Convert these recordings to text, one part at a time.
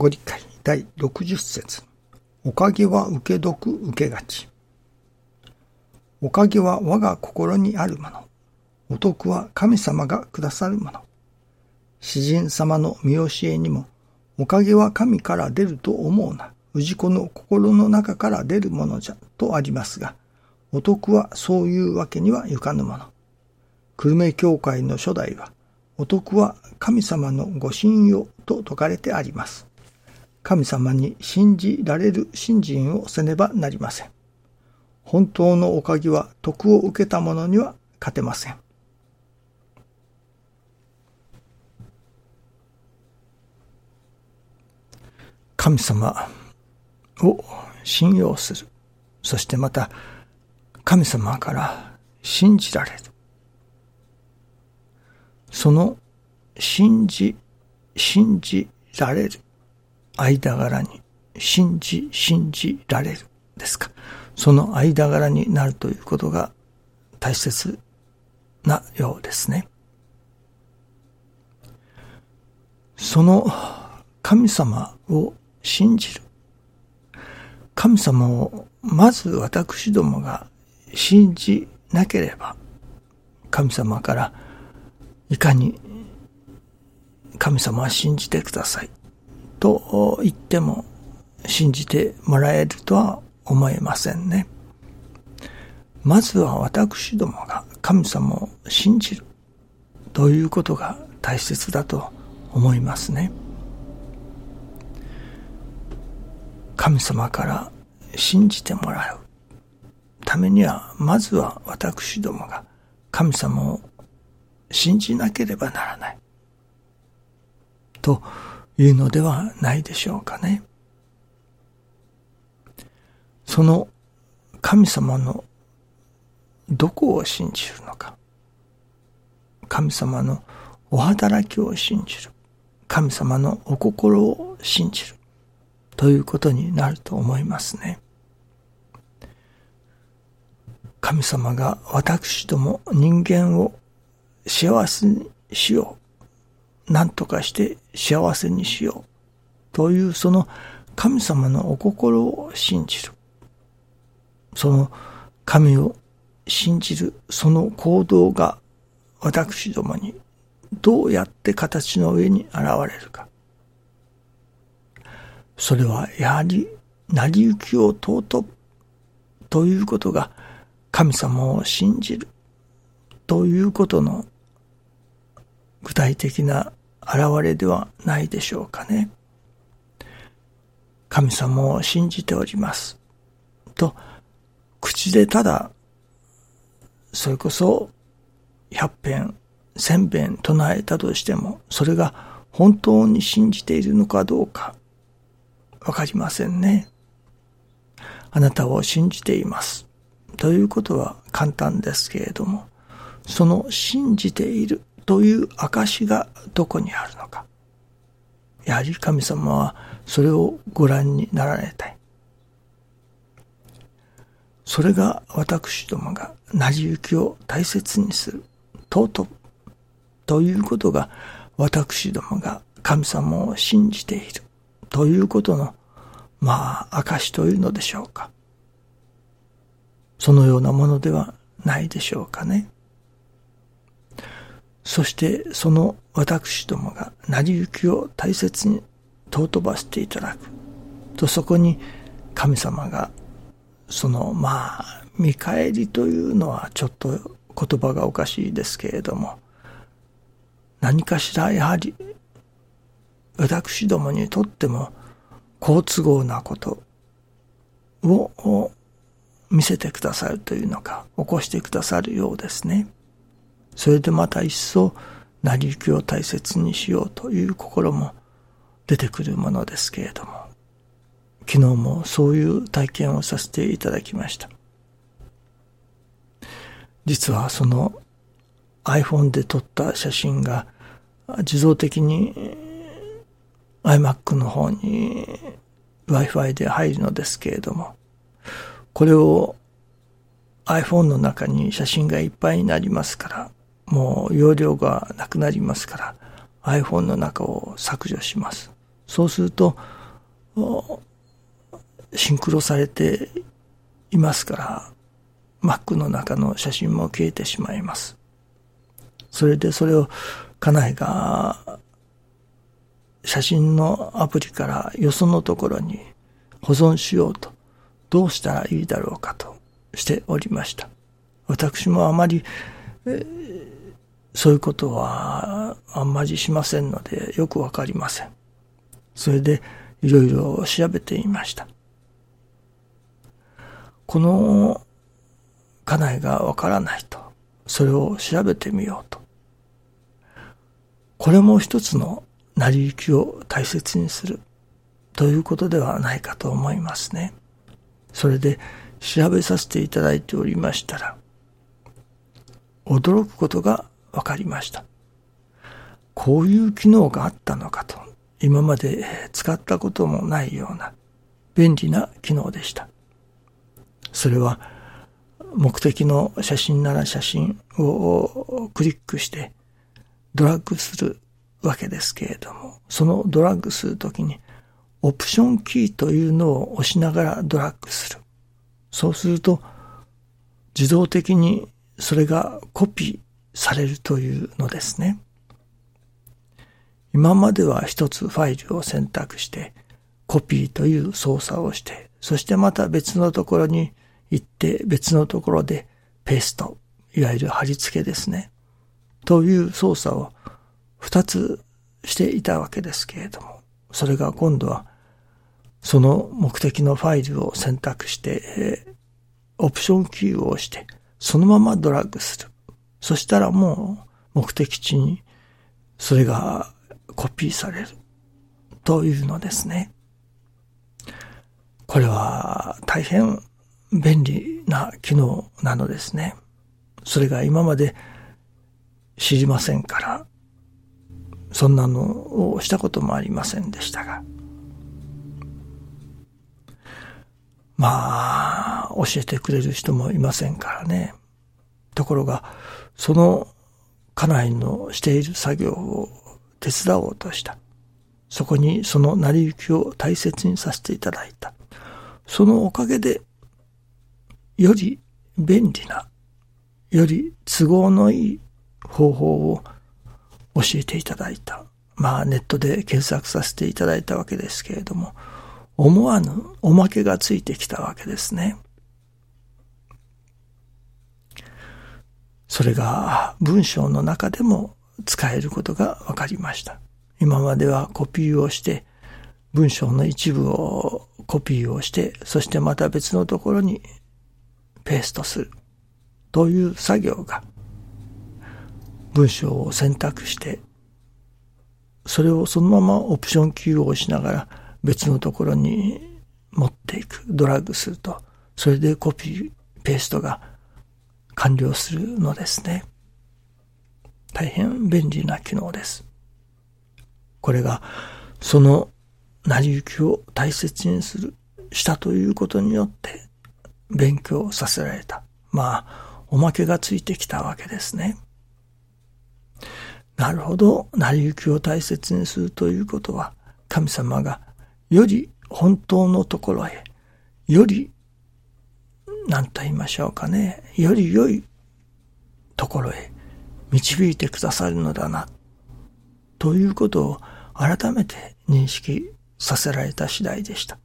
ご理解第60節おかげは受け得受けがち。おかげは我が心にあるもの。お得は神様がくださるもの。詩人様の見教えにも、おかげは神から出ると思うな。氏子の心の中から出るものじゃ、とありますが、お得はそういうわけにはいかぬもの。久留米教会の初代は、お得は神様のご信用と説かれてあります。神様に信じられる信心をせねばなりません。本当のおかげは徳を受けた者には勝てません。神様を信用する。そしてまた神様から信じられる。その信じ、信じられる間柄に、信じ、信じられるですか？その間柄になるということが大切なようですね。その神様を信じる。神様をまず私どもが信じなければ、神様からいかに神様は信じてくださいと言っても信じてもらえるとは思えませんね。まずは私どもが神様を信じるということが大切だと思いますね。神様から信じてもらうためには、まずは私どもが神様を信じなければならない。というのではないでしょうかね。その神様のどこを信じるのか。神様のお働きを信じる。神様のお心を信じる。ということになると思いますね。神様が私ども人間を幸せにしよう。何とかして幸せにしよう。というその神様のお心を信じる。その神を信じるその行動が私どもにどうやって形の上に現れるか。それはやはり成り行きを尊ぶということが神様を信じるということの具体的な現れではないでしょうかね。神様を信じております。と、口でただ、それこそ百遍、千遍唱えたとしても、それが本当に信じているのかどうか、わかりませんね。あなたを信じています。ということは簡単ですけれども、その信じているという証がどこにあるのか。やはり神様はそれをご覧になられたい。それが私どもが成り行きを大切にする、尊ぶということが私どもが神様を信じている。ということの、まあ、証というのでしょうか。そのようなものではないでしょうかね。そしてその私どもが成り行きを大切に尊ばせていただくとそこに神様がそのまあ見返りというのはちょっと言葉がおかしいですけれども何かしらやはり私どもにとっても好都合なことを見せてくださるというのか、起こしてくださるようですね。それでまた一層、成り行きを大切にしようという心も出てくるものですけれども、昨日もそういう体験をさせていただきました。実はその iPhone で撮った写真が自動的に iMac の方に Wi-Fi で入るのですけれども、これを iPhone の中に写真がいっぱいになりますから、もう容量がなくなりますから、iPhone の中を削除します。そうすると、シンクロされていますから、マックの中の写真も消えてしまいます。それでそれを家内が写真のアプリからよそのところに保存しようとどうしたらいいだろうかとしておりました。私もあまり、えー、そういうことはあんまりしませんのでよくわかりません。それでいろいろ調べていました。この家内がわからないと、それを調べてみようと。これも一つの成り行きを大切にするということではないかと思いますね。それで調べさせていただいておりましたら、驚くことが分かりました。こういう機能があったのかと、今まで使ったこともないような便利な機能でした。それは目的の写真なら写真をクリックしてドラッグするわけですけれども、そのドラッグするときにオプションキーというのを押しながらドラッグする。そうすると自動的にそれがコピーされるというのですね。今までは一つファイルを選択してコピーという操作をして、そしてまた別のところに行って別のところでペースト、いわゆる貼り付けですね。という操作を二つしていたわけですけれども、それが今度はその目的のファイルを選択して、オプションキーを押して、そのままドラッグする。そしたらもう目的地にそれがコピーされる。というのですね。これは大変便利な機能なのですね。それが今まで知りませんから、そんなのをしたこともありませんでしたが。まあ、教えてくれる人もいませんからね。ところが、その家内のしている作業を手伝おうとした。そこにその成り行きを大切にさせていただいた。そのおかげでより便利な、より都合のいい方法を教えていただいた。まあネットで検索させていただいたわけですけれども、思わぬおまけがついてきたわけですね。それが文章の中でも使えることが分かりました。今まではコピーをして、文章の一部をコピーをして、そしてまた別のところにペーストするという作業が文章を選択してそれをそのままオプションキーを押しながら別のところに持っていくドラッグするとそれでコピーペーストが完了するのですね大変便利な機能ですこれがその成り行きを大切にするしたということによって勉強させられた。まあ、おまけがついてきたわけですね。なるほど。成り行きを大切にするということは、神様がより本当のところへ、より、何と言いましょうかね、より良いところへ導いてくださるのだな、ということを改めて認識させられた次第でした。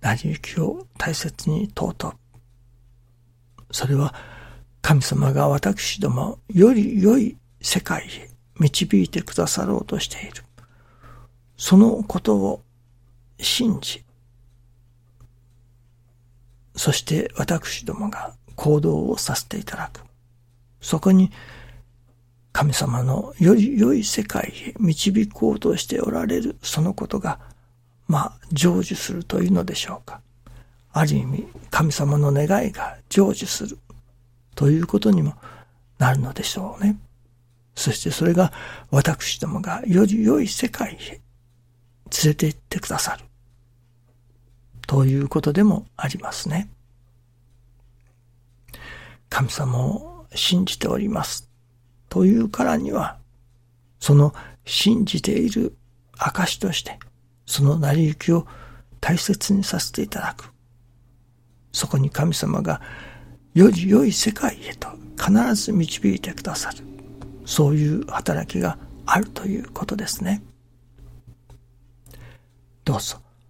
成り行きを大切に尊ぶ。それは神様が私どもより良い世界へ導いてくださろうとしている。そのことを信じ、そして私どもが行動をさせていただく。そこに神様のより良い世界へ導こうとしておられるそのことがまあ、成就するというのでしょうか。ある意味、神様の願いが成就するということにもなるのでしょうね。そしてそれが私どもがより良い世界へ連れて行ってくださる。ということでもありますね。神様を信じております。というからには、その信じている証として、その成り行きを大切にさせていただく。そこに神様がより良い世界へと必ず導いてくださる。そういう働きがあるということですね。どうぞ